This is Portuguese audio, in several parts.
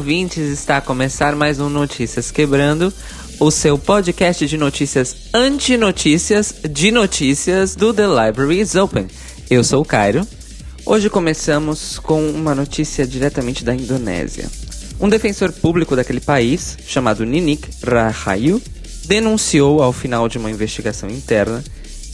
Ouvintes! Está a começar mais um Notícias Quebrando, o seu podcast de notícias anti-notícias de notícias do The Library is Open. Eu sou o Cairo. Hoje começamos com uma notícia diretamente da Indonésia. Um defensor público daquele país, chamado Ninik Rahayu, denunciou ao final de uma investigação interna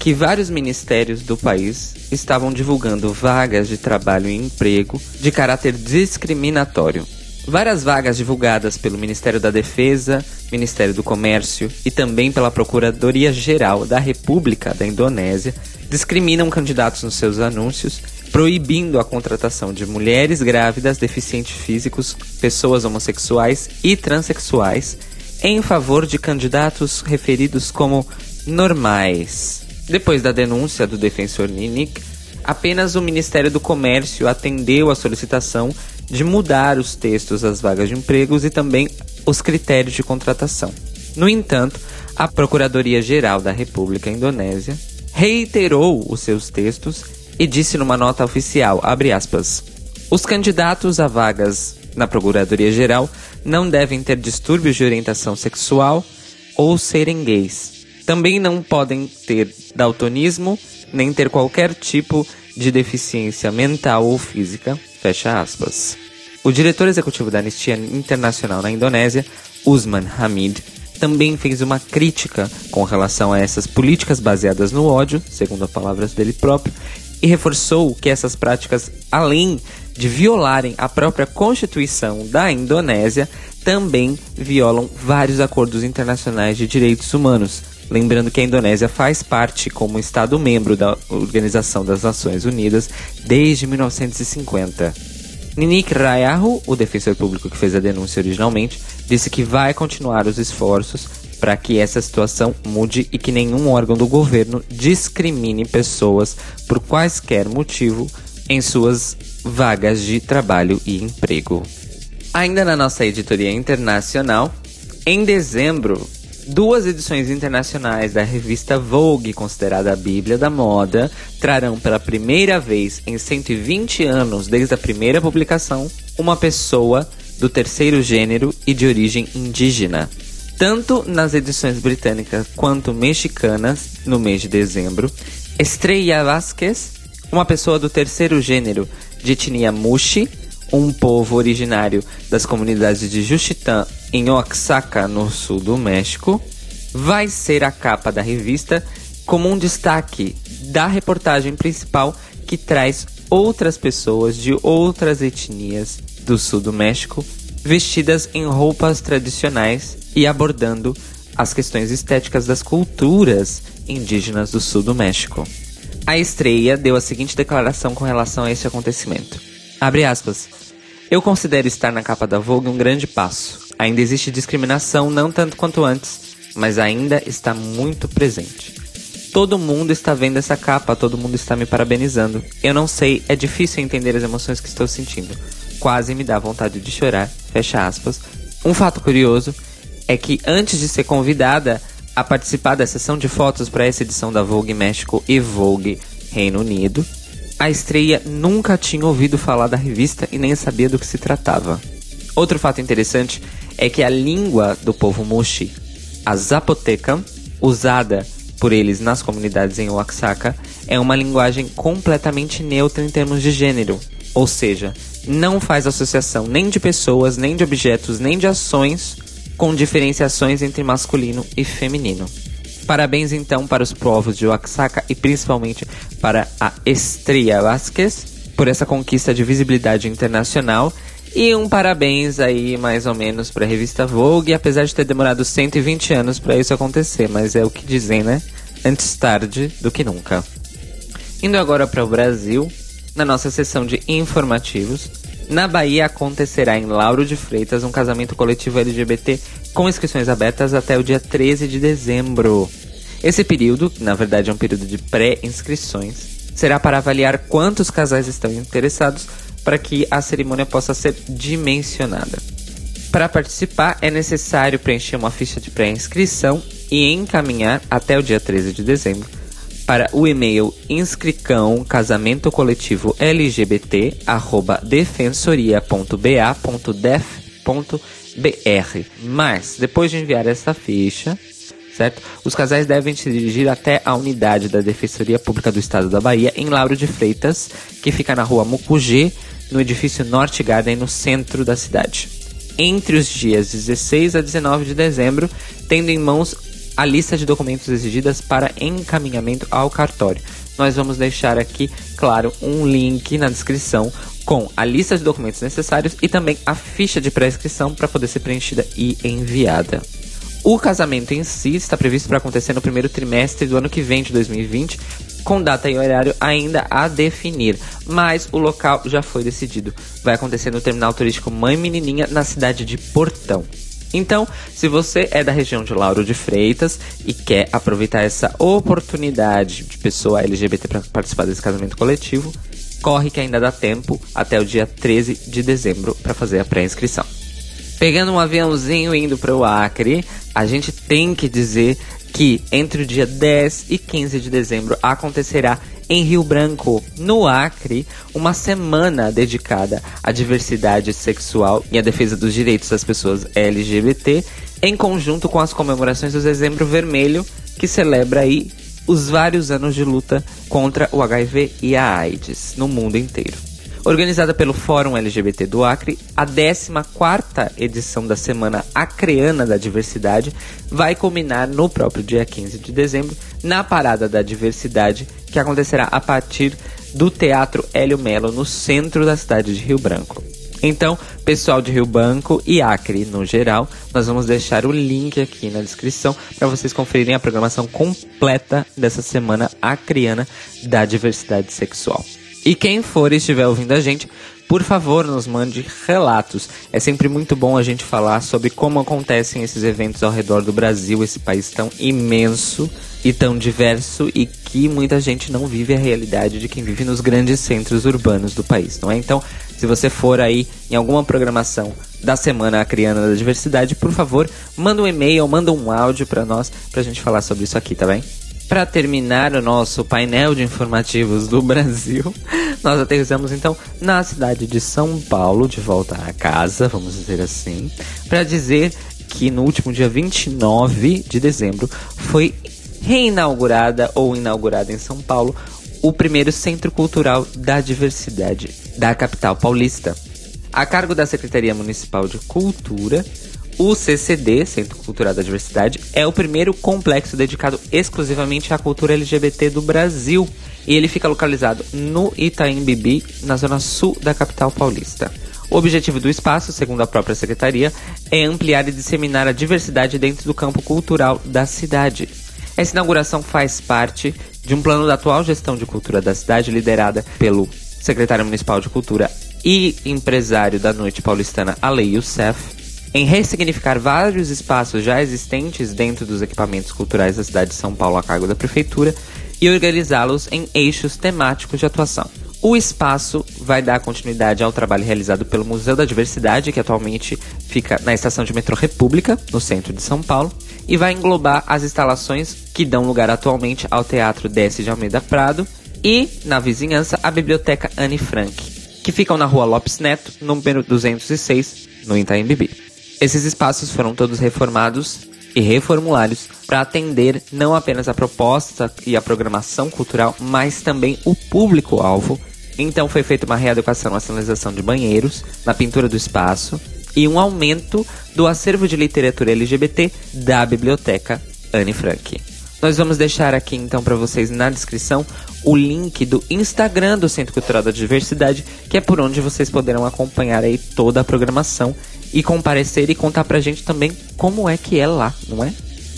que vários ministérios do país estavam divulgando vagas de trabalho e emprego de caráter discriminatório. Várias vagas divulgadas pelo Ministério da Defesa, Ministério do Comércio e também pela Procuradoria Geral da República da Indonésia discriminam candidatos nos seus anúncios, proibindo a contratação de mulheres grávidas, deficientes físicos, pessoas homossexuais e transexuais em favor de candidatos referidos como normais. Depois da denúncia do defensor Ninik, apenas o Ministério do Comércio atendeu a solicitação de mudar os textos das vagas de empregos e também os critérios de contratação. No entanto, a Procuradoria-Geral da República Indonésia reiterou os seus textos e disse numa nota oficial, aspas, os candidatos a vagas na Procuradoria-Geral não devem ter distúrbios de orientação sexual ou serem gays também não podem ter daltonismo, nem ter qualquer tipo de deficiência mental ou física. Fecha aspas. O diretor executivo da Anistia Internacional na Indonésia, Usman Hamid, também fez uma crítica com relação a essas políticas baseadas no ódio, segundo as palavras dele próprio, e reforçou que essas práticas, além de violarem a própria Constituição da Indonésia, também violam vários acordos internacionais de direitos humanos, Lembrando que a Indonésia faz parte como Estado membro da Organização das Nações Unidas desde 1950. Ninik Rayahu, o defensor público que fez a denúncia originalmente, disse que vai continuar os esforços para que essa situação mude e que nenhum órgão do governo discrimine pessoas por quaisquer motivo em suas vagas de trabalho e emprego. Ainda na nossa editoria internacional, em dezembro, Duas edições internacionais da revista Vogue, considerada a Bíblia da moda, trarão pela primeira vez em 120 anos desde a primeira publicação uma pessoa do terceiro gênero e de origem indígena. Tanto nas edições britânicas quanto mexicanas, no mês de dezembro, Estrella Vasquez, uma pessoa do terceiro gênero de etnia Mushi, um povo originário das comunidades de Juchitán em Oaxaca, no sul do México, vai ser a capa da revista como um destaque da reportagem principal que traz outras pessoas de outras etnias do sul do México vestidas em roupas tradicionais e abordando as questões estéticas das culturas indígenas do sul do México. A estreia deu a seguinte declaração com relação a esse acontecimento. Abre aspas. Eu considero estar na capa da Vogue um grande passo. Ainda existe discriminação, não tanto quanto antes, mas ainda está muito presente. Todo mundo está vendo essa capa, todo mundo está me parabenizando. Eu não sei, é difícil entender as emoções que estou sentindo. Quase me dá vontade de chorar. Fecha aspas. Um fato curioso é que antes de ser convidada a participar da sessão de fotos para essa edição da Vogue México e Vogue Reino Unido, a estreia nunca tinha ouvido falar da revista e nem sabia do que se tratava. Outro fato interessante é que a língua do povo Mushi, a Zapoteca, usada por eles nas comunidades em Oaxaca, é uma linguagem completamente neutra em termos de gênero, ou seja, não faz associação nem de pessoas, nem de objetos, nem de ações com diferenciações entre masculino e feminino. Parabéns então para os povos de Oaxaca e principalmente para a Estrella Vasquez por essa conquista de visibilidade internacional e um parabéns aí mais ou menos para a revista Vogue, apesar de ter demorado 120 anos para isso acontecer, mas é o que dizem, né? Antes tarde do que nunca. Indo agora para o Brasil, na nossa sessão de informativos, na Bahia acontecerá em Lauro de Freitas um casamento coletivo LGBT com inscrições abertas até o dia 13 de dezembro. Esse período, na verdade é um período de pré-inscrições, será para avaliar quantos casais estão interessados para que a cerimônia possa ser dimensionada. Para participar, é necessário preencher uma ficha de pré-inscrição e encaminhar até o dia 13 de dezembro para o e-mail inscricão casamento coletivo LGBT arroba defensoria.ba.def.br. Mas, depois de enviar essa ficha, certo? Os casais devem se dirigir até a unidade da Defensoria Pública do Estado da Bahia, em Lauro de Freitas, que fica na rua Mucugê, no edifício Norte Garden, no centro da cidade. Entre os dias 16 a 19 de dezembro, tendo em mãos a lista de documentos exigidas para encaminhamento ao cartório. Nós vamos deixar aqui, claro, um link na descrição com a lista de documentos necessários e também a ficha de pré-inscrição para poder ser preenchida e enviada. O casamento em si está previsto para acontecer no primeiro trimestre do ano que vem, de 2020, com data e horário ainda a definir, mas o local já foi decidido. Vai acontecer no terminal turístico Mãe Menininha, na cidade de Portão. Então, se você é da região de Lauro de Freitas e quer aproveitar essa oportunidade de pessoa LGBT para participar desse casamento coletivo, corre que ainda dá tempo até o dia 13 de dezembro para fazer a pré-inscrição. Pegando um aviãozinho indo para o Acre, a gente tem que dizer que entre o dia 10 e 15 de dezembro acontecerá em Rio Branco, no Acre, uma semana dedicada à diversidade sexual e à defesa dos direitos das pessoas LGBT, em conjunto com as comemorações do Dezembro Vermelho, que celebra aí os vários anos de luta contra o HIV e a AIDS no mundo inteiro. Organizada pelo Fórum LGBT do Acre, a 14ª edição da Semana Acreana da Diversidade vai culminar no próprio dia 15 de dezembro, na Parada da Diversidade, que acontecerá a partir do Teatro Hélio Melo, no centro da cidade de Rio Branco. Então, pessoal de Rio Branco e Acre no geral, nós vamos deixar o link aqui na descrição para vocês conferirem a programação completa dessa semana acreana da diversidade sexual. E quem for e estiver ouvindo a gente, por favor, nos mande relatos. É sempre muito bom a gente falar sobre como acontecem esses eventos ao redor do Brasil, esse país tão imenso e tão diverso e que muita gente não vive a realidade de quem vive nos grandes centros urbanos do país, não é? Então, se você for aí em alguma programação da Semana Acriana da Diversidade, por favor, manda um e-mail, manda um áudio para nós, pra gente falar sobre isso aqui, tá bem? Para terminar o nosso painel de informativos do Brasil, nós aterrissamos então na cidade de São Paulo, de volta a casa, vamos dizer assim, para dizer que no último dia 29 de dezembro foi reinaugurada ou inaugurada em São Paulo o primeiro Centro Cultural da Diversidade da capital paulista. A cargo da Secretaria Municipal de Cultura, o CCD, Centro Cultural da Diversidade, é o primeiro complexo dedicado exclusivamente à cultura LGBT do Brasil. E ele fica localizado no Itaim Bibi, na zona sul da capital paulista. O objetivo do espaço, segundo a própria secretaria, é ampliar e disseminar a diversidade dentro do campo cultural da cidade. Essa inauguração faz parte de um plano da atual gestão de cultura da cidade, liderada pelo secretário municipal de cultura e empresário da noite paulistana Ale Youssef, em ressignificar vários espaços já existentes dentro dos equipamentos culturais da cidade de São Paulo a cargo da prefeitura e organizá-los em eixos temáticos de atuação. O espaço vai dar continuidade ao trabalho realizado pelo Museu da Diversidade, que atualmente fica na estação de metrô República, no centro de São Paulo, e vai englobar as instalações que dão lugar atualmente ao Teatro Desce de Almeida Prado e, na vizinhança, a Biblioteca Anne Frank, que ficam na rua Lopes Neto, número 206, no Itaim Bibi. Esses espaços foram todos reformados e reformulados para atender não apenas a proposta e a programação cultural, mas também o público-alvo. Então foi feita uma readequação na sinalização de banheiros, na pintura do espaço e um aumento do acervo de literatura LGBT da biblioteca Anne Frank. Nós vamos deixar aqui então para vocês na descrição o link do Instagram do Centro Cultural da Diversidade, que é por onde vocês poderão acompanhar aí toda a programação e comparecer e contar pra gente também como é que é lá, não é?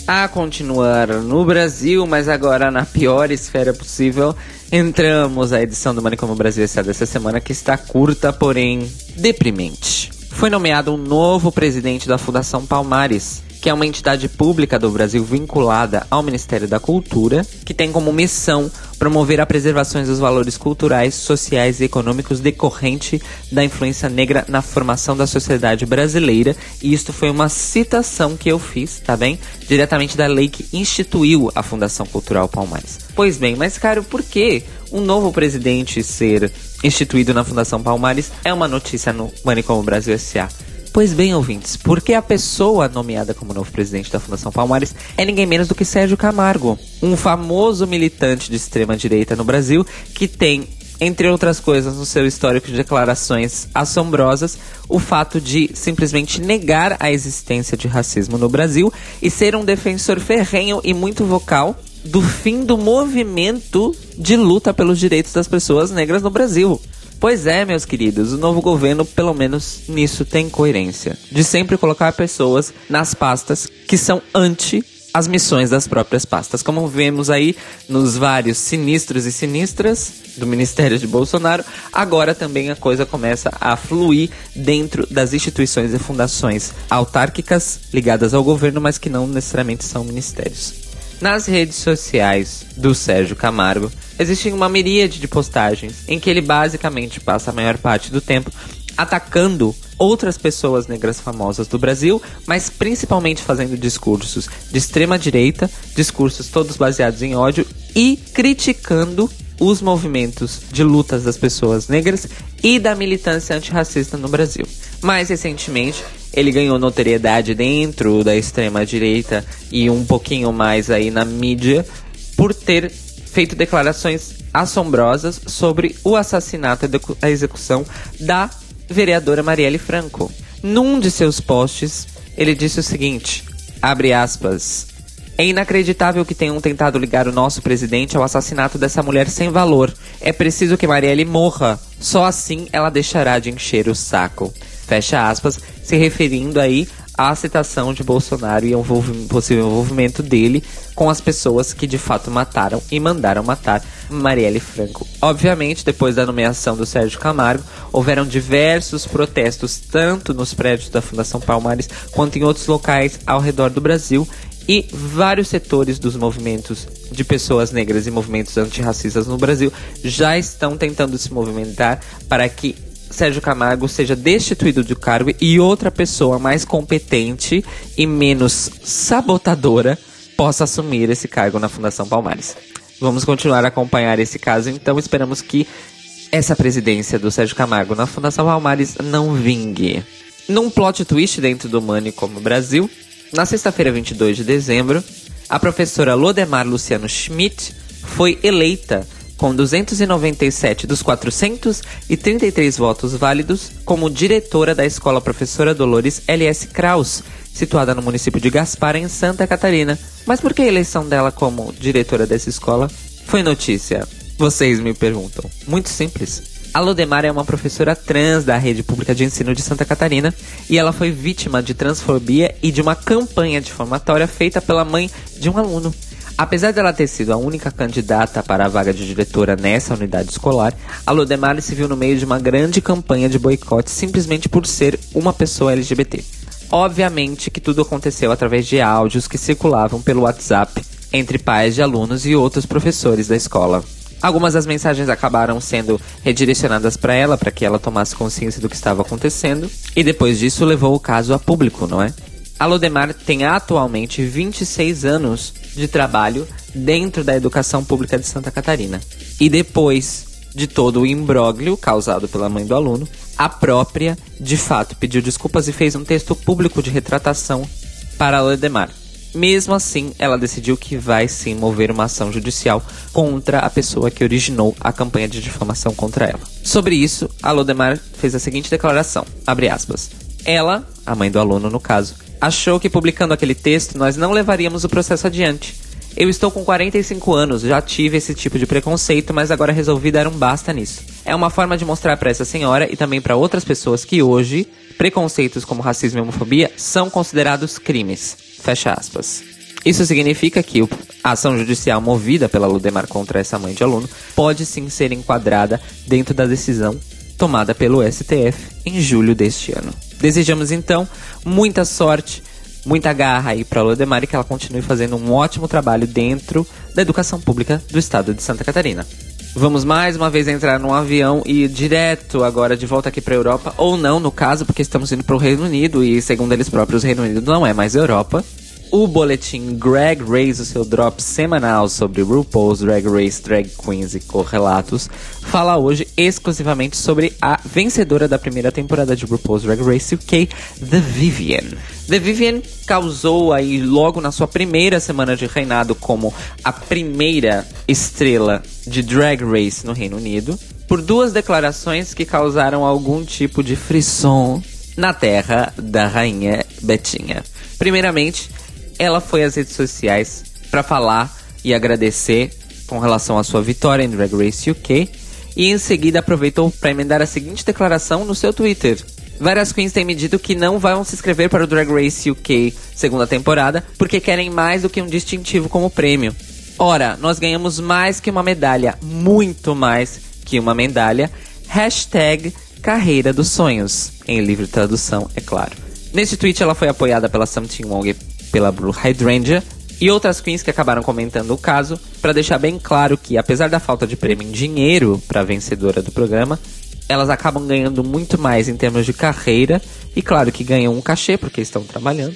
A continuar no Brasil, mas agora na pior esfera possível, entramos à edição do Manicômio Brasil S.A. dessa semana que está curta, porém deprimente. Foi nomeado um novo presidente da Fundação Palmares, que é uma entidade pública do Brasil vinculada ao Ministério da Cultura, que tem como missão promover a preservação dos valores culturais, sociais e econômicos decorrente da influência negra na formação da sociedade brasileira. E isto foi uma citação que eu fiz, tá bem? Diretamente da lei que instituiu a Fundação Cultural Palmares. Pois bem, mas caro, por que um novo presidente ser instituído na Fundação Palmares é uma notícia no Manicom Brasil S.A.? Pois bem, ouvintes, porque a pessoa nomeada como novo presidente da Fundação Palmares é ninguém menos do que Sérgio Camargo, um famoso militante de extrema direita no Brasil que tem entre outras coisas, no seu histórico de declarações assombrosas, o fato de simplesmente negar a existência de racismo no Brasil e ser um defensor ferrenho e muito vocal do fim do movimento de luta pelos direitos das pessoas negras no Brasil. Pois é, meus queridos, o novo governo, pelo menos nisso, tem coerência. De sempre colocar pessoas nas pastas que são anti as missões das próprias pastas, como vemos aí nos vários sinistros e sinistras do Ministério de Bolsonaro. Agora também a coisa começa a fluir dentro das instituições e fundações autárquicas ligadas ao governo, mas que não necessariamente são ministérios. Nas redes sociais do Sérgio Camargo, existe uma miríade de postagens em que ele basicamente passa a maior parte do tempo atacando outras pessoas negras famosas do Brasil, mas principalmente fazendo discursos de extrema direita, discursos todos baseados em ódio e criticando os movimentos de lutas das pessoas negras e da militância antirracista no Brasil. Mais recentemente, ele ganhou notoriedade dentro da extrema direita e um pouquinho mais aí na mídia por ter feito declarações assombrosas sobre o assassinato e a execução da vereadora Marielle Franco. Num de seus posts, ele disse o seguinte: abre aspas. É inacreditável que tenham tentado ligar o nosso presidente ao assassinato dessa mulher sem valor. É preciso que Marielle morra. Só assim ela deixará de encher o saco. Fecha aspas, se referindo aí à citação de Bolsonaro e ao possível envolvimento dele com as pessoas que de fato mataram e mandaram matar Marielle Franco. Obviamente, depois da nomeação do Sérgio Camargo, houveram diversos protestos tanto nos prédios da Fundação Palmares quanto em outros locais ao redor do Brasil e vários setores dos movimentos de pessoas negras e movimentos antirracistas no Brasil já estão tentando se movimentar para que Sérgio Camargo seja destituído do cargo e outra pessoa mais competente e menos sabotadora possa assumir esse cargo na Fundação Palmares. Vamos continuar a acompanhar esse caso, então esperamos que essa presidência do Sérgio Camargo na Fundação Palmares não vingue. Num plot twist dentro do Money como Brasil, na sexta-feira 22 de dezembro, a professora Lodemar Luciano Schmidt foi eleita com 297 dos 433 votos válidos como diretora da Escola Professora Dolores L.S. Kraus, situada no município de Gaspar, em Santa Catarina. Mas por que a eleição dela como diretora dessa escola foi notícia? Vocês me perguntam. Muito simples. A Lodemar é uma professora trans da rede pública de ensino de Santa Catarina e ela foi vítima de transfobia e de uma campanha difamatória feita pela mãe de um aluno. Apesar dela ter sido a única candidata para a vaga de diretora nessa unidade escolar, a Lodemar se viu no meio de uma grande campanha de boicote simplesmente por ser uma pessoa LGBT. Obviamente que tudo aconteceu através de áudios que circulavam pelo WhatsApp entre pais de alunos e outros professores da escola. Algumas das mensagens acabaram sendo redirecionadas para ela, para que ela tomasse consciência do que estava acontecendo, e depois disso levou o caso a público, não é? A Lodemar tem atualmente 26 anos de trabalho dentro da educação pública de Santa Catarina. E depois de todo o imbróglio causado pela mãe do aluno, a própria, de fato, pediu desculpas e fez um texto público de retratação para a Lodemar. Mesmo assim, ela decidiu que vai sim mover uma ação judicial contra a pessoa que originou a campanha de difamação contra ela. Sobre isso, a Lodemar fez a seguinte declaração, aspas, Ela, a mãe do aluno no caso, achou que publicando aquele texto nós não levaríamos o processo adiante. Eu estou com 45 anos, já tive esse tipo de preconceito, mas agora resolvi dar um basta nisso. É uma forma de mostrar para essa senhora e também para outras pessoas que hoje preconceitos como racismo e homofobia são considerados crimes. Fecha aspas. Isso significa que a ação judicial movida pela Ludemar contra essa mãe de aluno pode sim ser enquadrada dentro da decisão tomada pelo STF em julho deste ano. Desejamos então muita sorte Muita garra aí pra Lodemar e que ela continue fazendo um ótimo trabalho dentro da educação pública do estado de Santa Catarina. Vamos mais uma vez entrar num avião e ir direto agora de volta aqui para Europa, ou não, no caso, porque estamos indo para o Reino Unido e, segundo eles próprios, o Reino Unido não é mais Europa. O boletim Greg Race, o seu drop semanal sobre RuPaul's Drag Race, Drag Queens e correlatos, fala hoje exclusivamente sobre a vencedora da primeira temporada de RuPaul's Drag Race UK, The Vivian. The Vivian causou aí logo na sua primeira semana de reinado como a primeira estrela de Drag Race no Reino Unido, por duas declarações que causaram algum tipo de frisson na terra da rainha Betinha. Primeiramente, ela foi às redes sociais para falar e agradecer com relação à sua vitória em Drag Race UK e em seguida aproveitou para emendar a seguinte declaração no seu Twitter. Várias queens têm me dito que não vão se inscrever para o Drag Race UK segunda temporada porque querem mais do que um distintivo como prêmio. Ora, nós ganhamos mais que uma medalha, muito mais que uma medalha. Hashtag Carreira dos Sonhos, em livre tradução, é claro. Neste tweet ela foi apoiada pela Something Wong pela Blue Hydrangea e outras queens que acabaram comentando o caso, para deixar bem claro que, apesar da falta de prêmio em dinheiro para a vencedora do programa, elas acabam ganhando muito mais em termos de carreira e, claro, que ganham um cachê porque estão trabalhando.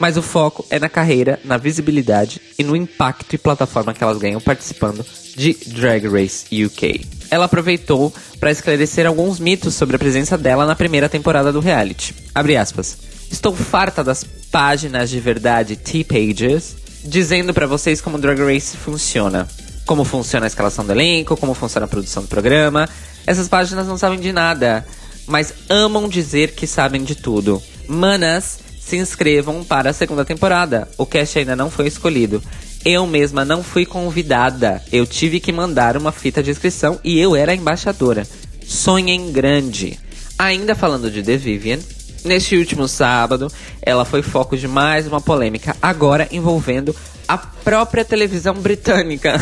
Mas o foco é na carreira, na visibilidade e no impacto e plataforma que elas ganham participando de Drag Race UK. Ela aproveitou para esclarecer alguns mitos sobre a presença dela na primeira temporada do reality. Abre aspas. Estou farta das páginas de verdade T-Pages dizendo para vocês como Drag Race funciona. Como funciona a escalação do elenco, como funciona a produção do programa. Essas páginas não sabem de nada, mas amam dizer que sabem de tudo. Manas, se inscrevam para a segunda temporada. O cast ainda não foi escolhido. Eu mesma não fui convidada. Eu tive que mandar uma fita de inscrição e eu era a embaixadora. Sonhem grande. Ainda falando de The Vivian, Neste último sábado, ela foi foco de mais uma polêmica, agora envolvendo a própria televisão britânica.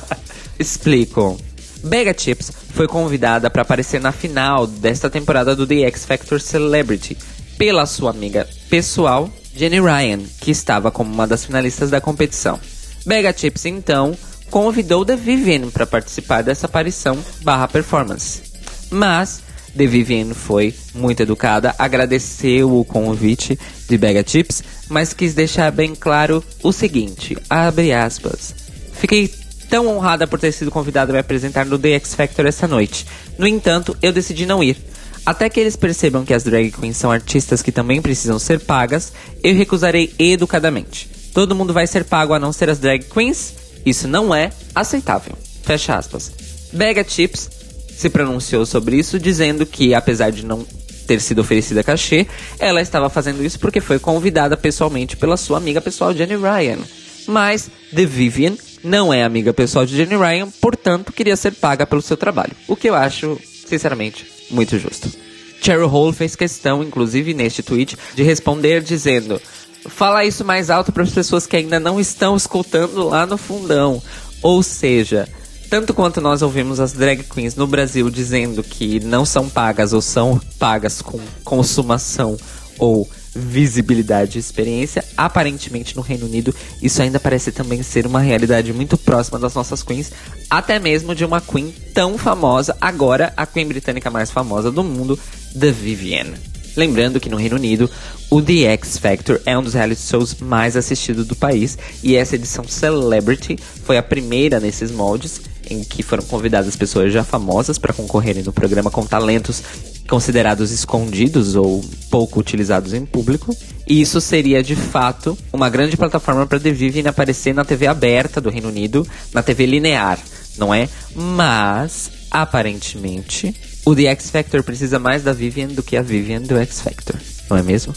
Explico. Bega Chips foi convidada para aparecer na final desta temporada do The X Factor Celebrity pela sua amiga pessoal, Jenny Ryan, que estava como uma das finalistas da competição. Bega Chips então convidou The Vivienne para participar dessa aparição barra performance. Mas The Vivienne foi muito educada, agradeceu o convite de Bega Chips, mas quis deixar bem claro o seguinte, abre aspas. Fiquei tão honrada por ter sido convidada a me apresentar no The X Factor essa noite. No entanto, eu decidi não ir. Até que eles percebam que as drag queens são artistas que também precisam ser pagas, eu recusarei educadamente. Todo mundo vai ser pago a não ser as drag queens? Isso não é aceitável. Fecha aspas. Bega Chips se pronunciou sobre isso, dizendo que, apesar de não ter sido oferecida cachê, ela estava fazendo isso porque foi convidada pessoalmente pela sua amiga pessoal Jenny Ryan. Mas The Vivian não é amiga pessoal de Jenny Ryan, portanto queria ser paga pelo seu trabalho. O que eu acho, sinceramente, muito justo. Cheryl Hole fez questão, inclusive neste tweet, de responder dizendo: Fala isso mais alto para as pessoas que ainda não estão escutando lá no fundão. Ou seja, tanto quanto nós ouvimos as drag queens no Brasil dizendo que não são pagas ou são pagas com consumação ou visibilidade e experiência, aparentemente no Reino Unido isso ainda parece também ser uma realidade muito próxima das nossas queens, até mesmo de uma queen tão famosa, agora a queen britânica mais famosa do mundo, The Vivienne. Lembrando que no Reino Unido, o The X Factor é um dos reality shows mais assistidos do país e essa edição Celebrity foi a primeira nesses moldes em que foram convidadas pessoas já famosas para concorrerem no programa com talentos considerados escondidos ou pouco utilizados em público. E isso seria de fato uma grande plataforma para The Vivienne aparecer na TV aberta do Reino Unido, na TV linear, não é? Mas aparentemente o The X Factor precisa mais da Vivienne do que a Vivienne do X Factor, não é mesmo?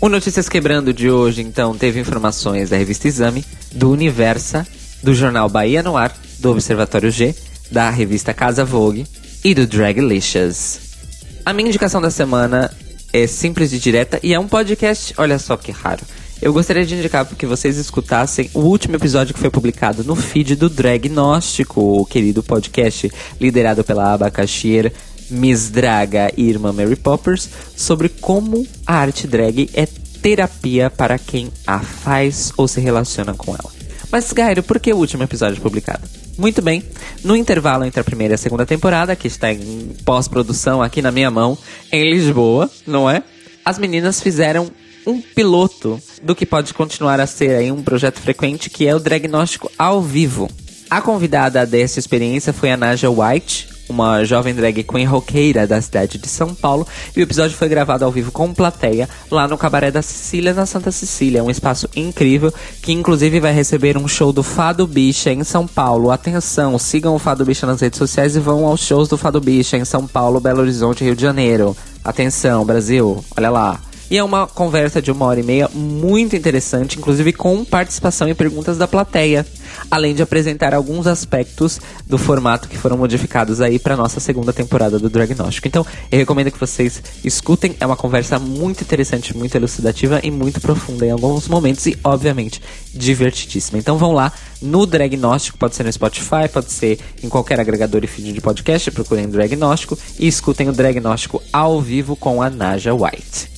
O Notícias Quebrando de hoje, então, teve informações da revista Exame, do Universa, do jornal Bahia no Ar, do Observatório G, da revista Casa Vogue e do Draglicious. A minha indicação da semana é simples e direta e é um podcast, olha só que raro. Eu gostaria de indicar que vocês escutassem o último episódio que foi publicado no feed do Dragnóstico, o querido podcast liderado pela abacaxieira Miss Draga e irmã Mary Poppers, sobre como a arte drag é terapia para quem a faz ou se relaciona com ela. Mas, Gairo, por que o último episódio publicado? Muito bem, no intervalo entre a primeira e a segunda temporada, que está em pós-produção aqui na minha mão, em Lisboa, não é? As meninas fizeram um piloto do que pode continuar a ser aí um projeto frequente, que é o Diagnóstico ao vivo. A convidada dessa experiência foi a Naja White, uma jovem drag queen roqueira da cidade de São Paulo, e o episódio foi gravado ao vivo com plateia lá no Cabaré da Sicília, na Santa Cecília, um espaço incrível que inclusive vai receber um show do Fado Bicha em São Paulo. Atenção, sigam o Fado Bicha nas redes sociais e vão aos shows do Fado Bicha em São Paulo, Belo Horizonte, Rio de Janeiro. Atenção, Brasil, olha lá. E é uma conversa de uma hora e meia muito interessante, inclusive com participação e perguntas da plateia. Além de apresentar alguns aspectos do formato que foram modificados aí para nossa segunda temporada do Diagnóstico. Então, eu recomendo que vocês escutem. É uma conversa muito interessante, muito elucidativa e muito profunda em alguns momentos e, obviamente, divertidíssima. Então, vão lá no Diagnóstico, pode ser no Spotify, pode ser em qualquer agregador e feed de podcast, procurem Diagnóstico e escutem o Diagnóstico ao vivo com a Naja White.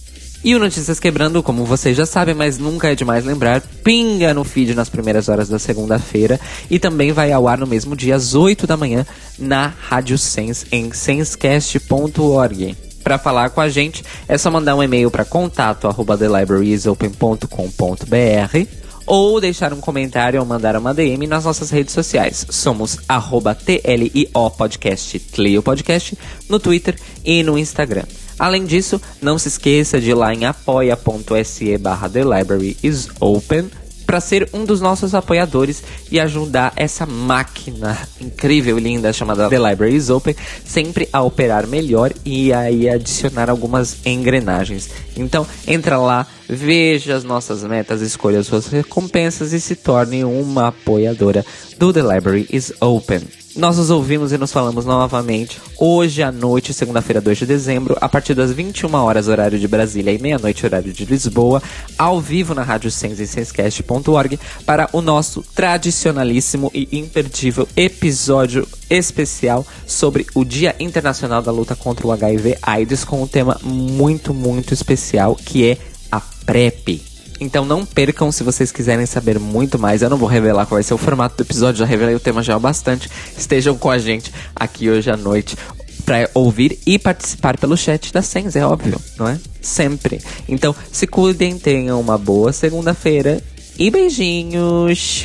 E o Notícias Quebrando, como vocês já sabem, mas nunca é demais lembrar, pinga no feed nas primeiras horas da segunda-feira e também vai ao ar no mesmo dia, às 8 da manhã, na Rádio Sense, em sensecast.org. Para falar com a gente, é só mandar um e-mail para contato@thelibrariesopen.com.br ou deixar um comentário ou mandar uma DM nas nossas redes sociais. Somos arroba TLIO Podcast, Tlio Podcast, no Twitter e no Instagram. Além disso, não se esqueça de ir lá em apoia.se barra The Library is Open para ser um dos nossos apoiadores e ajudar essa máquina incrível e linda chamada The Library is Open sempre a operar melhor e aí adicionar algumas engrenagens. Então, entra lá, veja as nossas metas, escolha as suas recompensas e se torne uma apoiadora do The Library is Open. Nós nos ouvimos e nos falamos novamente hoje à noite, segunda-feira, 2 de dezembro, a partir das 21 horas, horário de Brasília, e meia-noite, horário de Lisboa, ao vivo na Rádio Sens e Senscast.org, para o nosso tradicionalíssimo e imperdível episódio especial sobre o Dia Internacional da Luta contra o HIV/AIDS, com um tema muito, muito especial que é a PrEP. Então não percam se vocês quiserem saber muito mais. Eu não vou revelar qual vai ser o formato do episódio, já revelei o tema já bastante. Estejam com a gente aqui hoje à noite para ouvir e participar pelo chat da Sens, é óbvio, não é? Sempre. Então, se cuidem, tenham uma boa segunda-feira e beijinhos.